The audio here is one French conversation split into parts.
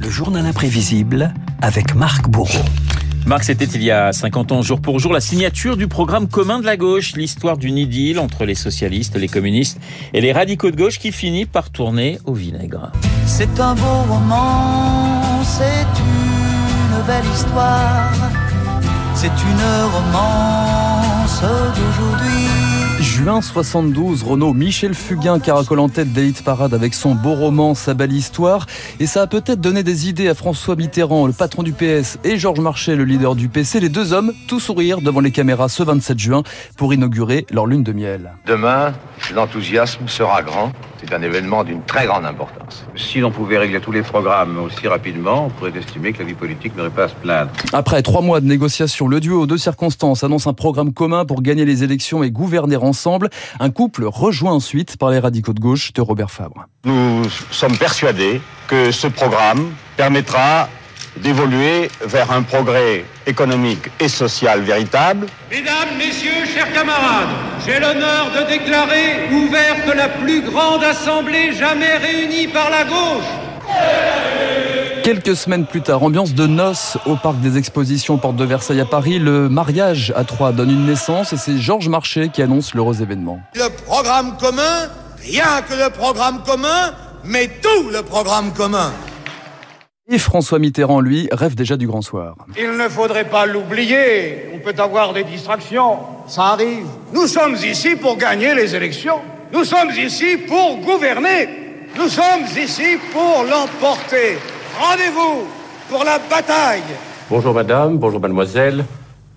Le journal imprévisible avec Marc Bourreau. Marc, c'était il y a 50 ans, jour pour jour, la signature du programme commun de la gauche, l'histoire d'une idylle entre les socialistes, les communistes et les radicaux de gauche qui finit par tourner au vinaigre. C'est un beau roman, c'est une belle histoire, c'est une romance d'aujourd'hui. Juin 72, Renault Michel Fugain caracole en tête des hit avec son beau roman, sa belle histoire. Et ça a peut-être donné des idées à François Mitterrand, le patron du PS, et Georges Marchais, le leader du PC, les deux hommes, tout sourire devant les caméras ce 27 juin pour inaugurer leur lune de miel. Demain, l'enthousiasme sera grand. C'est un événement d'une très grande importance. Si l'on pouvait régler tous les programmes aussi rapidement, on pourrait estimer que la vie politique n'aurait pas à se plaindre. Après trois mois de négociations, le duo de circonstances annonce un programme commun pour gagner les élections et gouverner ensemble. Un couple rejoint ensuite par les radicaux de gauche de Robert Fabre. Nous sommes persuadés que ce programme permettra d'évoluer vers un progrès économique et social véritable. Mesdames, Messieurs, chers camarades, j'ai l'honneur de déclarer ouverte la plus grande assemblée jamais réunie par la gauche. Quelques semaines plus tard, ambiance de noces au parc des expositions Porte de Versailles à Paris. Le mariage à Troyes donne une naissance et c'est Georges Marchais qui annonce l'heureux événement. Le programme commun, rien que le programme commun, mais tout le programme commun. Et François Mitterrand, lui, rêve déjà du grand soir. Il ne faudrait pas l'oublier. On peut avoir des distractions. Ça arrive. Nous sommes ici pour gagner les élections. Nous sommes ici pour gouverner. Nous sommes ici pour l'emporter. Rendez-vous pour la bataille. Bonjour madame, bonjour mademoiselle.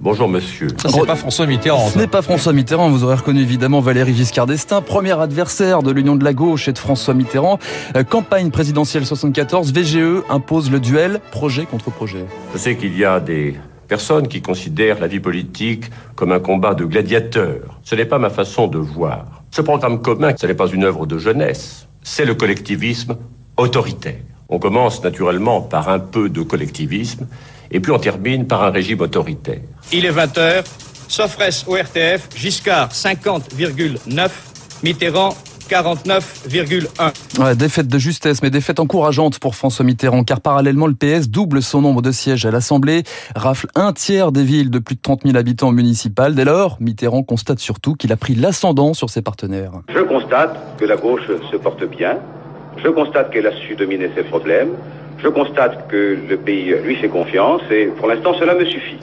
Bonjour monsieur. Ça, c'est pas François Mitterrand. Ce n'est pas François Mitterrand, vous aurez reconnu évidemment Valéry Giscard d'Estaing, premier adversaire de l'Union de la gauche et de François Mitterrand. Euh, campagne présidentielle 74, VGE impose le duel projet contre projet. Je sais qu'il y a des personnes qui considèrent la vie politique comme un combat de gladiateurs. Ce n'est pas ma façon de voir. Ce programme commun, ce n'est pas une œuvre de jeunesse, c'est le collectivisme autoritaire. On commence naturellement par un peu de collectivisme et puis on termine par un régime autoritaire. Il est 20h, Sofres au RTF, Giscard 50,9, Mitterrand 49,1. Ouais, défaite de justesse, mais défaite encourageante pour François Mitterrand, car parallèlement, le PS double son nombre de sièges à l'Assemblée, rafle un tiers des villes de plus de 30 000 habitants municipales. Dès lors, Mitterrand constate surtout qu'il a pris l'ascendant sur ses partenaires. Je constate que la gauche se porte bien. Je constate qu'elle a su dominer ses problèmes. Je constate que le pays lui fait confiance et pour l'instant cela me suffit.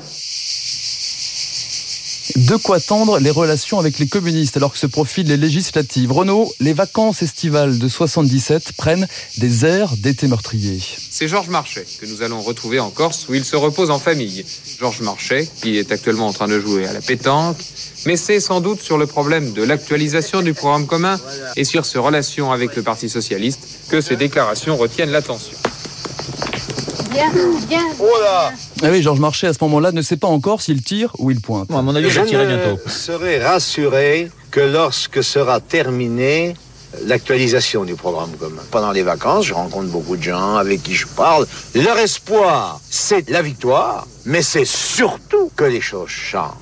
De quoi tendre les relations avec les communistes alors que se profilent les législatives. Renault, les vacances estivales de 77 prennent des airs d'été meurtrier. C'est Georges Marchais que nous allons retrouver en Corse où il se repose en famille. Georges Marchais qui est actuellement en train de jouer à la pétanque, mais c'est sans doute sur le problème de l'actualisation du programme commun et sur ses relations avec le Parti socialiste que ces déclarations retiennent l'attention. Bien. Oh là Ah oui, Georges Marchais à ce moment-là ne sait pas encore s'il tire ou il pointe. Bon, à mon avis, Je tirer ne bientôt. serai rassuré que lorsque sera terminée l'actualisation du programme commun. Pendant les vacances, je rencontre beaucoup de gens avec qui je parle. Leur espoir, c'est la victoire, mais c'est surtout que les choses changent.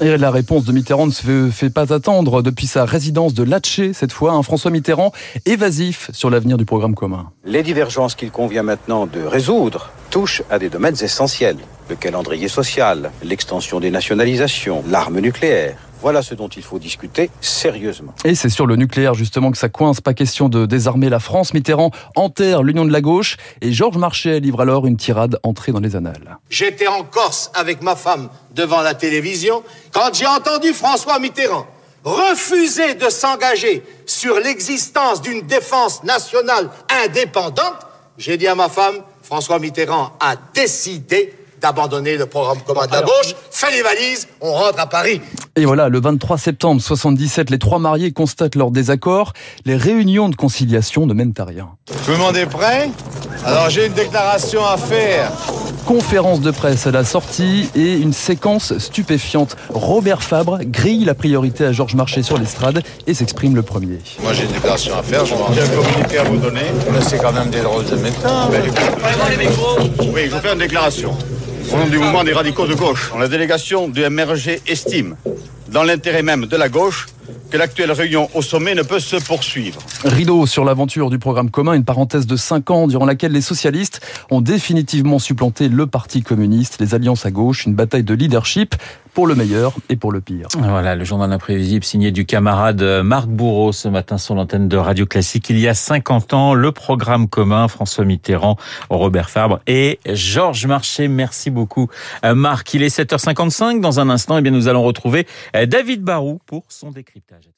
Et la réponse de Mitterrand ne se fait, pas attendre depuis sa résidence de Latché, cette fois, un François Mitterrand évasif sur l'avenir du programme commun. Les divergences qu'il convient maintenant de résoudre touchent à des domaines essentiels. Le calendrier social, l'extension des nationalisations, l'arme nucléaire. Voilà ce dont il faut discuter sérieusement. Et c'est sur le nucléaire justement que ça coince, pas question de désarmer la France. Mitterrand enterre l'union de la gauche et Georges Marchais livre alors une tirade entrée dans les annales. J'étais en Corse avec ma femme devant la télévision quand j'ai entendu François Mitterrand refuser de s'engager sur l'existence d'une défense nationale indépendante. J'ai dit à ma femme, François Mitterrand a décidé d'abandonner le programme commun de la gauche, fait les valises, on rentre à Paris. Et voilà, le 23 septembre 77, les trois mariés constatent leur désaccord. Les réunions de conciliation ne mènent à rien. Tout le monde est prêt? Alors j'ai une déclaration à faire. Conférence de presse à la sortie et une séquence stupéfiante. Robert Fabre grille la priorité à Georges Marchais sur l'estrade et s'exprime le premier. Moi j'ai une déclaration à faire, j'ai un communiqué à vous donner. Mais c'est quand même des drôles de méthodes. Oui, je vous fais une déclaration. Au nom du mouvement des radicaux de gauche, la délégation du MRG estime, dans l'intérêt même de la gauche, que l'actuelle réunion au sommet ne peut se poursuivre. Rideau sur l'aventure du programme commun, une parenthèse de 5 ans durant laquelle les socialistes ont définitivement supplanté le Parti communiste, les alliances à gauche, une bataille de leadership pour le meilleur et pour le pire. Voilà, le journal imprévisible signé du camarade Marc Bourreau ce matin sur l'antenne de Radio Classique. Il y a 50 ans, le programme commun, François Mitterrand, Robert Fabre et Georges Marchais. Merci beaucoup Marc. Il est 7h55. Dans un instant, eh bien, nous allons retrouver David Barou pour son décryptage.